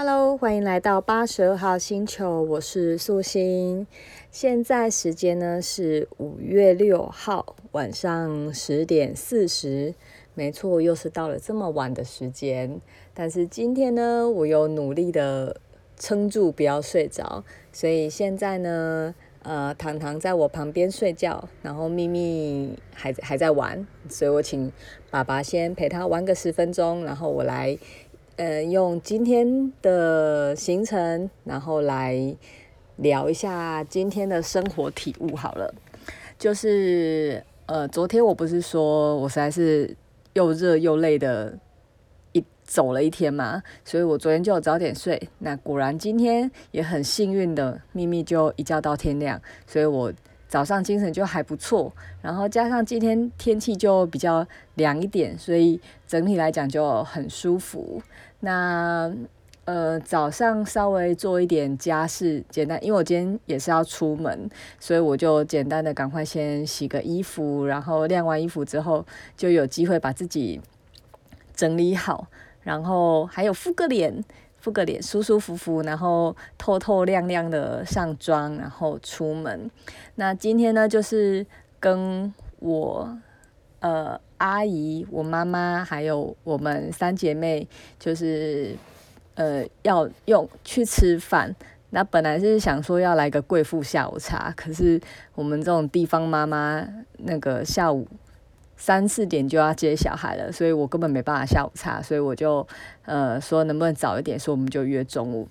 Hello，欢迎来到八十二号星球，我是素心。现在时间呢是五月六号晚上十点四十，没错，又是到了这么晚的时间。但是今天呢，我又努力的撑住，不要睡着，所以现在呢。呃，糖糖在我旁边睡觉，然后咪咪还还在玩，所以我请爸爸先陪他玩个十分钟，然后我来，呃，用今天的行程，然后来聊一下今天的生活体悟好了。就是呃，昨天我不是说我实在是又热又累的一。走了一天嘛，所以我昨天就早点睡。那果然今天也很幸运的，秘密就一觉到天亮，所以我早上精神就还不错。然后加上今天天气就比较凉一点，所以整体来讲就很舒服。那呃早上稍微做一点家事，简单，因为我今天也是要出门，所以我就简单的赶快先洗个衣服，然后晾完衣服之后就有机会把自己整理好。然后还有敷个脸，敷个脸，舒舒服服，然后透透亮亮的上妆，然后出门。那今天呢，就是跟我呃阿姨、我妈妈还有我们三姐妹，就是呃要用去吃饭。那本来是想说要来个贵妇下午茶，可是我们这种地方妈妈，那个下午。三四点就要接小孩了，所以我根本没办法下午茶，所以我就呃说能不能早一点，说我们就约中午。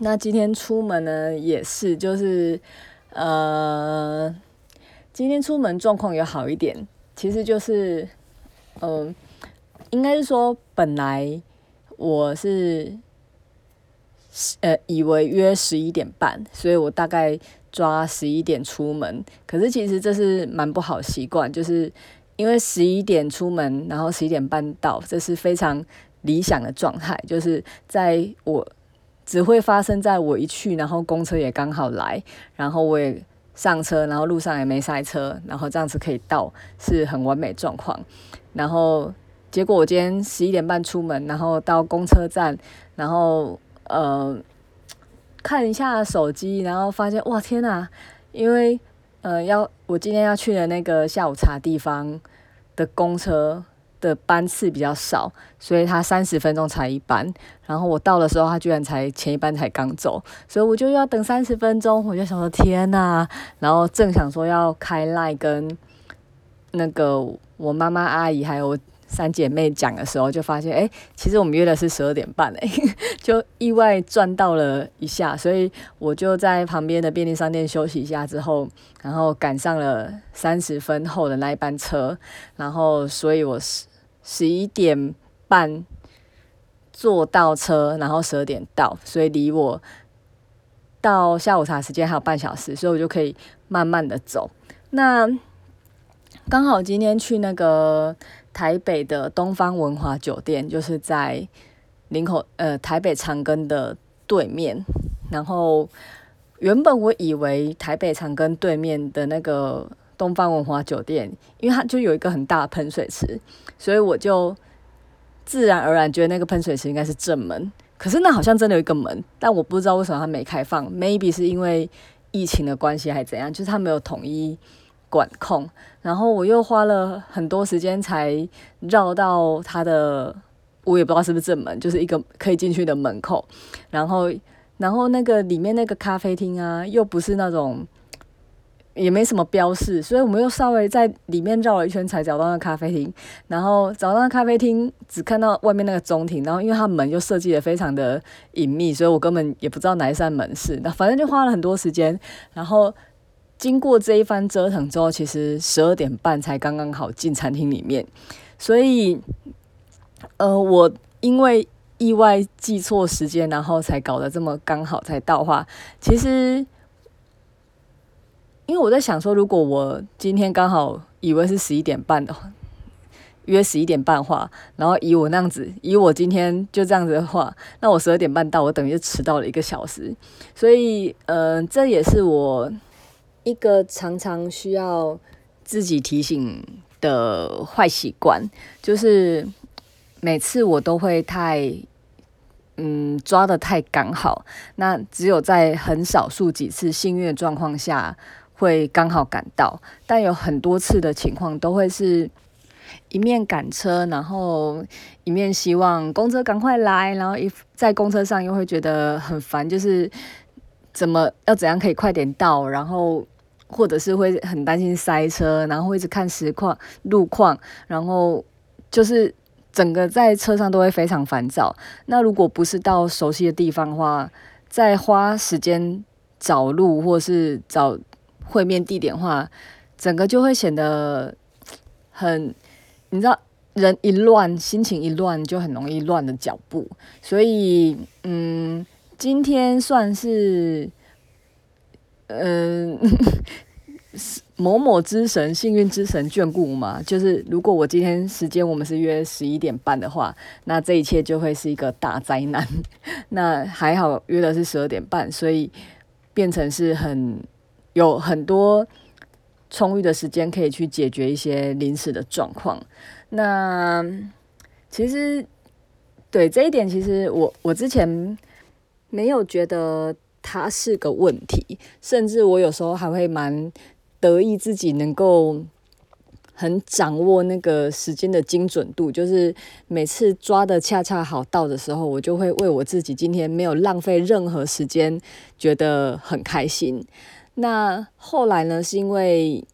那今天出门呢也是，就是呃今天出门状况有好一点，其实就是嗯、应该是说本来我是呃以为约十一点半，所以我大概抓十一点出门，可是其实这是蛮不好习惯，就是。因为十一点出门，然后十一点半到，这是非常理想的状态。就是在我只会发生在我一去，然后公车也刚好来，然后我也上车，然后路上也没塞车，然后这样子可以到，是很完美状况。然后结果我今天十一点半出门，然后到公车站，然后呃看一下手机，然后发现哇天呐，因为。呃，要我今天要去的那个下午茶地方的公车的班次比较少，所以他三十分钟才一班。然后我到的时候，他居然才前一班才刚走，所以我就要等三十分钟。我就想说天呐，然后正想说要开赖跟那个我妈妈阿姨还有。三姐妹讲的时候，就发现，哎、其实我们约的是十二点半，哎，就意外赚到了一下，所以我就在旁边的便利商店休息一下之后，然后赶上了三十分后的那一班车，然后，所以我是十一点半坐到车，然后十二点到，所以离我到下午茶时间还有半小时，所以我就可以慢慢的走。那刚好今天去那个。台北的东方文华酒店就是在林口，呃，台北长庚的对面。然后原本我以为台北长庚对面的那个东方文华酒店，因为它就有一个很大的喷水池，所以我就自然而然觉得那个喷水池应该是正门。可是那好像真的有一个门，但我不知道为什么它没开放，maybe 是因为疫情的关系还是怎样，就是它没有统一。管控，然后我又花了很多时间才绕到它的，我也不知道是不是正门，就是一个可以进去的门口。然后，然后那个里面那个咖啡厅啊，又不是那种，也没什么标示，所以我们又稍微在里面绕了一圈才找到那咖啡厅。然后找到那咖啡厅，只看到外面那个中庭，然后因为它门又设计得非常的隐秘，所以我根本也不知道哪一扇门是。那反正就花了很多时间，然后。经过这一番折腾之后，其实十二点半才刚刚好进餐厅里面，所以，呃，我因为意外记错时间，然后才搞得这么刚好才到话。其实，因为我在想说，如果我今天刚好以为是十一点半的话，约十一点半画，然后以我那样子，以我今天就这样子的话，那我十二点半到，我等于就迟到了一个小时。所以，呃，这也是我。一个常常需要自己提醒的坏习惯，就是每次我都会太嗯抓得太刚好。那只有在很少数几次幸运的状况下会刚好赶到，但有很多次的情况都会是一面赶车，然后一面希望公车赶快来，然后一在公车上又会觉得很烦，就是怎么要怎样可以快点到，然后。或者是会很担心塞车，然后会一直看实况、路况，然后就是整个在车上都会非常烦躁。那如果不是到熟悉的地方的话，再花时间找路或是找会面地点的话，整个就会显得很，你知道，人一乱，心情一乱，就很容易乱了脚步。所以，嗯，今天算是。嗯，某某之神、幸运之神眷顾嘛，就是如果我今天时间我们是约十一点半的话，那这一切就会是一个大灾难。那还好约的是十二点半，所以变成是很有很多充裕的时间可以去解决一些临时的状况。那其实对这一点，其实我我之前没有觉得。它是个问题，甚至我有时候还会蛮得意自己能够很掌握那个时间的精准度，就是每次抓得恰恰好到的时候，我就会为我自己今天没有浪费任何时间觉得很开心。那后来呢，是因为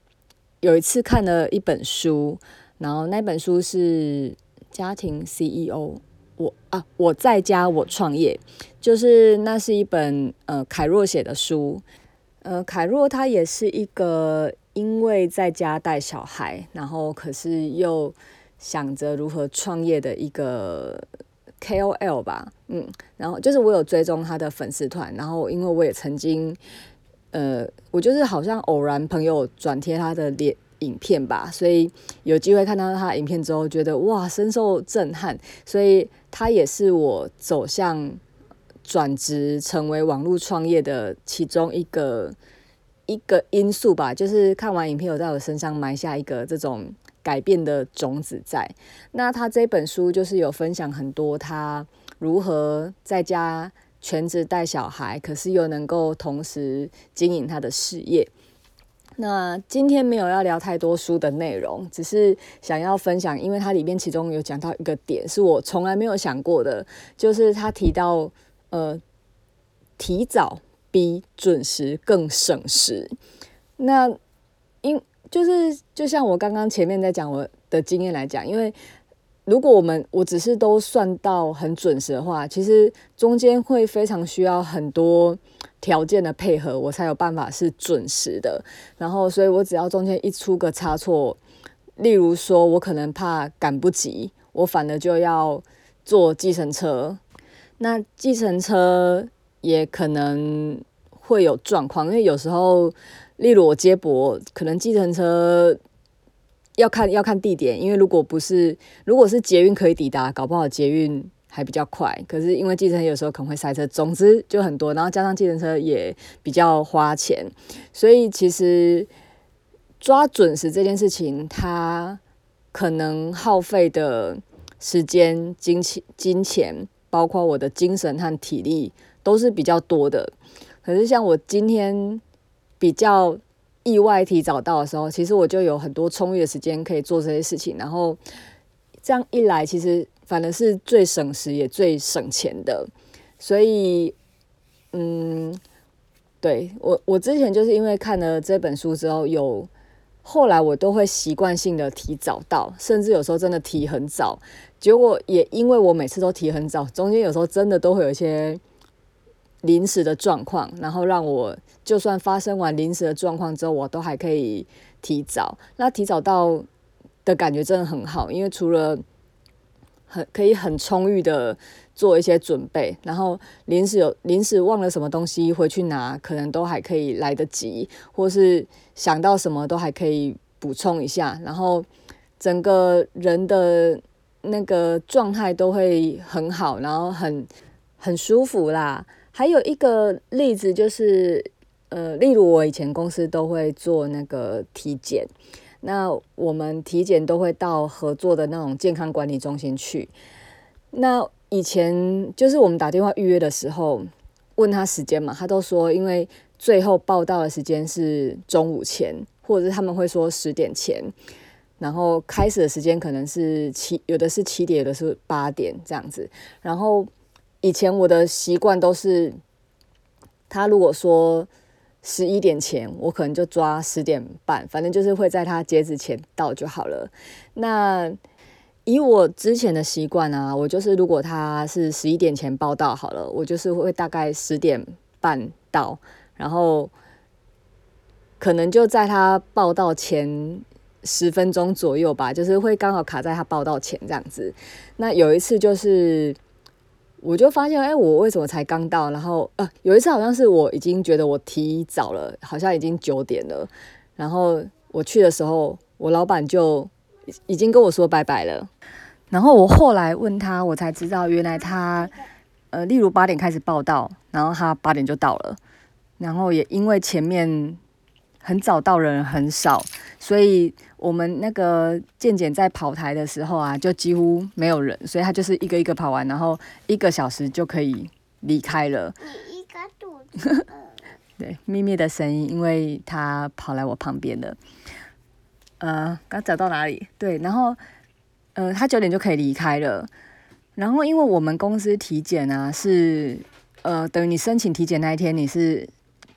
有一次看了一本书，然后那本书是家庭 CEO。我啊，我在家我创业，就是那是一本呃凯若写的书，呃凯若他也是一个因为在家带小孩，然后可是又想着如何创业的一个 KOL 吧，嗯，然后就是我有追踪他的粉丝团，然后因为我也曾经，呃，我就是好像偶然朋友转贴他的脸。影片吧，所以有机会看到他的影片之后，觉得哇，深受震撼。所以他也是我走向转职成为网络创业的其中一个一个因素吧。就是看完影片，有在我身上埋下一个这种改变的种子在。那他这本书就是有分享很多他如何在家全职带小孩，可是又能够同时经营他的事业。那今天没有要聊太多书的内容，只是想要分享，因为它里面其中有讲到一个点，是我从来没有想过的，就是他提到，呃，提早比准时更省时。那因就是就像我刚刚前面在讲我的经验来讲，因为。如果我们我只是都算到很准时的话，其实中间会非常需要很多条件的配合，我才有办法是准时的。然后，所以我只要中间一出个差错，例如说我可能怕赶不及，我反而就要坐计程车。那计程车也可能会有状况，因为有时候，例如我接驳，可能计程车。要看要看地点，因为如果不是，如果是捷运可以抵达，搞不好捷运还比较快。可是因为计程车有时候可能会塞车，总之就很多，然后加上计程车也比较花钱，所以其实抓准时这件事情，它可能耗费的时间、金钱、金钱，包括我的精神和体力都是比较多的。可是像我今天比较。意外提早到的时候，其实我就有很多充裕的时间可以做这些事情，然后这样一来，其实反而是最省时也最省钱的。所以，嗯，对，我我之前就是因为看了这本书之后，有后来我都会习惯性的提早到，甚至有时候真的提很早。结果也因为我每次都提很早，中间有时候真的都会有一些。临时的状况，然后让我就算发生完临时的状况之后，我都还可以提早。那提早到的感觉真的很好，因为除了很可以很充裕的做一些准备，然后临时有临时忘了什么东西回去拿，可能都还可以来得及，或是想到什么都还可以补充一下，然后整个人的那个状态都会很好，然后很很舒服啦。还有一个例子就是，呃，例如我以前公司都会做那个体检，那我们体检都会到合作的那种健康管理中心去。那以前就是我们打电话预约的时候，问他时间嘛，他都说因为最后报到的时间是中午前，或者是他们会说十点前，然后开始的时间可能是七，有的是七点，有的是八点这样子。然后以前我的习惯都是，他如果说十一点前，我可能就抓十点半，反正就是会在他截止前到就好了。那以我之前的习惯啊，我就是如果他是十一点前报到好了，我就是会大概十点半到，然后可能就在他报到前十分钟左右吧，就是会刚好卡在他报到前这样子。那有一次就是，我就发现，哎，我为什么才刚到？然后呃，有一次好像是我已经觉得我提早了，好像已经九点了，然后我去的时候，我老板就。已经跟我说拜拜了，然后我后来问他，我才知道原来他，呃，例如八点开始报到，然后他八点就到了，然后也因为前面很早到人很少，所以我们那个健检在跑台的时候啊，就几乎没有人，所以他就是一个一个跑完，然后一个小时就可以离开了。你一个肚子。对，咪咪的声音，因为他跑来我旁边了。呃，刚找到哪里？对，然后，呃，他九点就可以离开了。然后，因为我们公司体检啊，是呃，等于你申请体检那一天，你是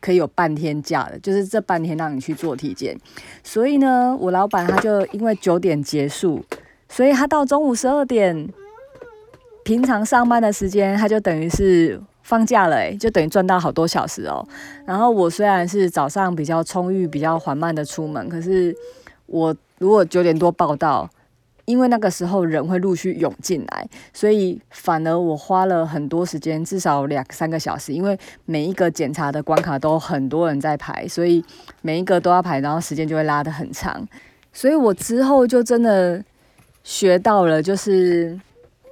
可以有半天假的，就是这半天让你去做体检。所以呢，我老板他就因为九点结束，所以他到中午十二点，平常上班的时间，他就等于是放假了，就等于赚到好多小时哦。然后我虽然是早上比较充裕、比较缓慢的出门，可是。我如果九点多报到，因为那个时候人会陆续涌进来，所以反而我花了很多时间，至少两三个小时。因为每一个检查的关卡都很多人在排，所以每一个都要排，然后时间就会拉得很长。所以我之后就真的学到了，就是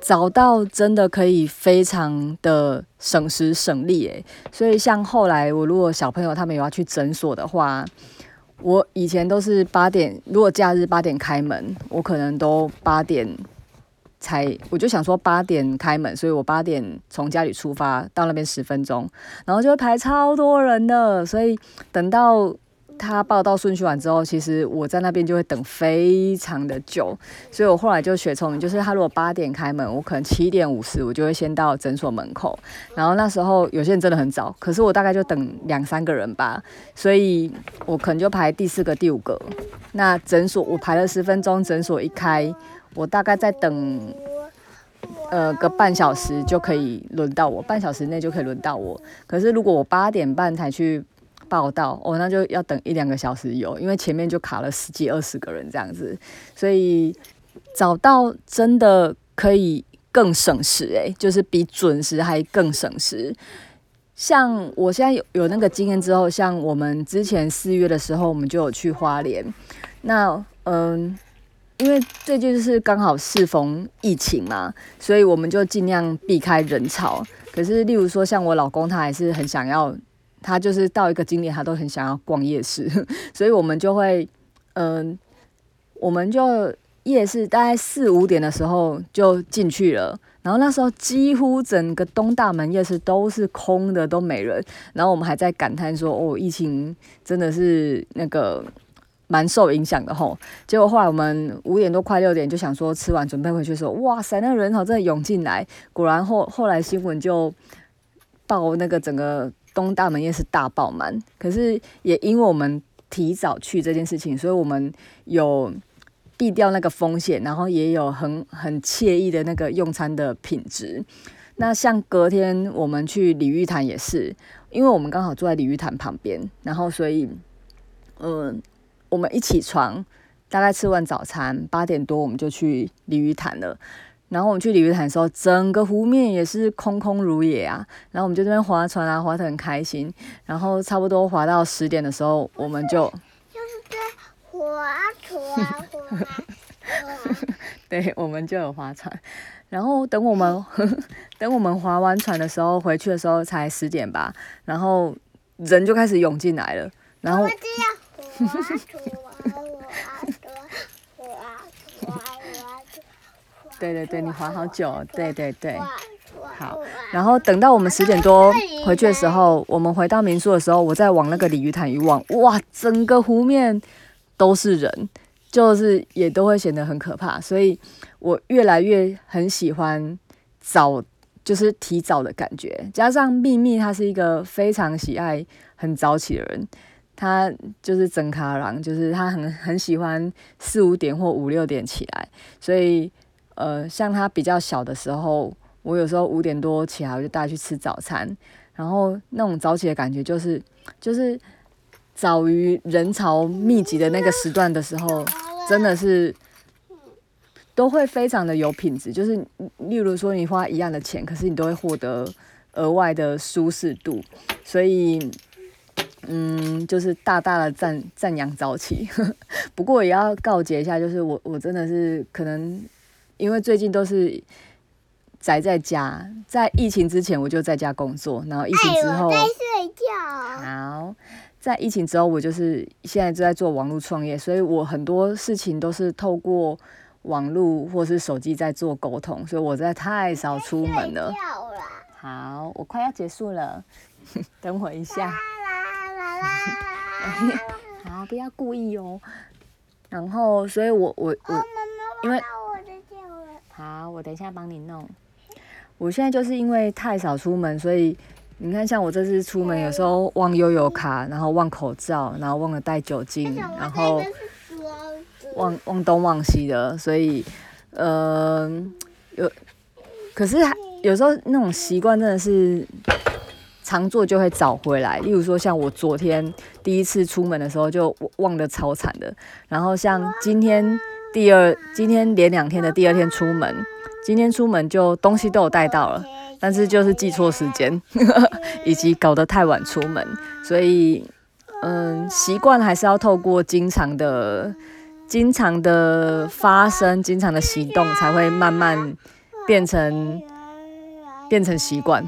找到真的可以非常的省时省力诶。所以像后来我如果小朋友他们有要去诊所的话。我以前都是八点，如果假日八点开门，我可能都八点才，我就想说八点开门，所以我八点从家里出发到那边十分钟，然后就会排超多人的，所以等到。他报到顺序完之后，其实我在那边就会等非常的久，所以我后来就学聪明，就是他如果八点开门，我可能七点五十我就会先到诊所门口，然后那时候有些人真的很早，可是我大概就等两三个人吧，所以我可能就排第四个、第五个。那诊所我排了十分钟，诊所一开，我大概再等呃个半小时就可以轮到我，半小时内就可以轮到我。可是如果我八点半才去。报道哦，那就要等一两个小时有，因为前面就卡了十几二十个人这样子，所以找到真的可以更省时诶、就是比准时还更省时。像我现在有有那个经验之后，像我们之前四月的时候，我们就有去花莲。那嗯，因为这就是刚好适逢疫情嘛，所以我们就尽量避开人潮。可是例如说，像我老公他还是很想要。他就是到一个景点，他都很想要逛夜市，所以我们就会，嗯、我们就夜市大概四五点的时候就进去了，然后那时候几乎整个东大门夜市都是空的，都没人，然后我们还在感叹说，哦，疫情真的是那个蛮受影响的吼。结果后来我们五点多快六点就想说吃完准备回去的时候，哇塞，那个人潮真的涌进来，果然后后来新闻就报那个整个。东大门夜市大爆满，可是也因为我们提早去这件事情，所以我们有避掉那个风险，然后也有很很惬意的那个用餐的品质。那像隔天我们去鲤鱼潭也是，因为我们刚好住在鲤鱼潭旁边，然后所以，嗯，我们一起床，大概吃完早餐八点多，我们就去鲤鱼潭了。然后我们去鲤鱼潭的时候，整个湖面也是空空如也啊。然后我们就在那边划船啊，划得很开心。然后差不多划到十点的时候，我们就就是在划船，划船。对，我们就有划船。然后等我们 等我们划完船的时候，回去的时候才十点吧。然后人就开始涌进来了。然后。对对对，你滑好久，对对对。好，然后等到我们十点多回去的时候，我们回到民宿的时候，我再往那个鲤鱼潭一望，哇，整个湖面都是人，就是也都会显得很可怕。所以我越来越很喜欢早，就是提早的感觉。加上秘密，他是一个非常喜爱很早起的人，他就是整卡郎，就是他很很喜欢四五点或五六点起来。所以呃，像他比较小的时候。我有时候五点多起来，我就带他去吃早餐，然后那种早起的感觉就是，就是早于人潮密集的那个时段的时候，真的是都会非常的有品质。就是例如说，你花一样的钱，可是你都会获得额外的舒适度。所以，嗯，就是大大的赞赞扬早起。不过也要告诫一下，就是我我真的是可能因为最近都是。宅在家，在疫情之前我就在家工作，然后疫情之后，哎、在睡觉。好，在疫情之后，我就是现在就在做网络创业，所以我很多事情都是透过网络或是手机在做沟通，所以我实在太少出门了。了好，我快要结束了，等我一下。啦啦啦啦 好，不要故意哦。然后，所以我我我，哦、因为我等一下帮你弄。我现在就是因为太少出门，所以你看，像我这次出门，有时候忘悠悠卡，然后忘口罩，然后忘了带酒精，然后忘忘东忘西的，所以呃有，可是有时候那种习惯真的是常做就会找回来。例如说，像我昨天第一次出门的时候就忘得超惨的，然后像今天第二今天连两天的第二天出门。今天出门就东西都有带到了，但是就是记错时间，以及搞得太晚出门，所以嗯，习惯还是要透过经常的、经常的发生、经常的行动，才会慢慢变成变成习惯。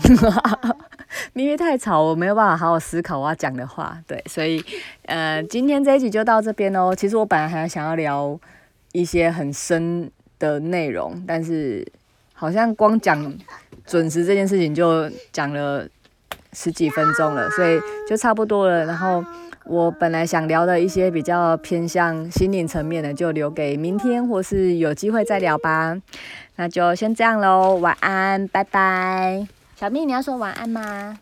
因为太吵，我没有办法好好思考我要讲的话。对，所以呃，今天这一集就到这边哦。其实我本来还想要聊一些很深的内容，但是好像光讲准时这件事情就讲了十几分钟了，所以就差不多了。然后我本来想聊的一些比较偏向心灵层面的，就留给明天或是有机会再聊吧。那就先这样喽，晚安，拜拜。小蜜，你要说晚安吗？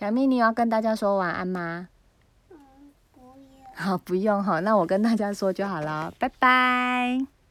小蜜，你要跟大家说晚安吗？好，不用哈，那我跟大家说就好了，拜拜。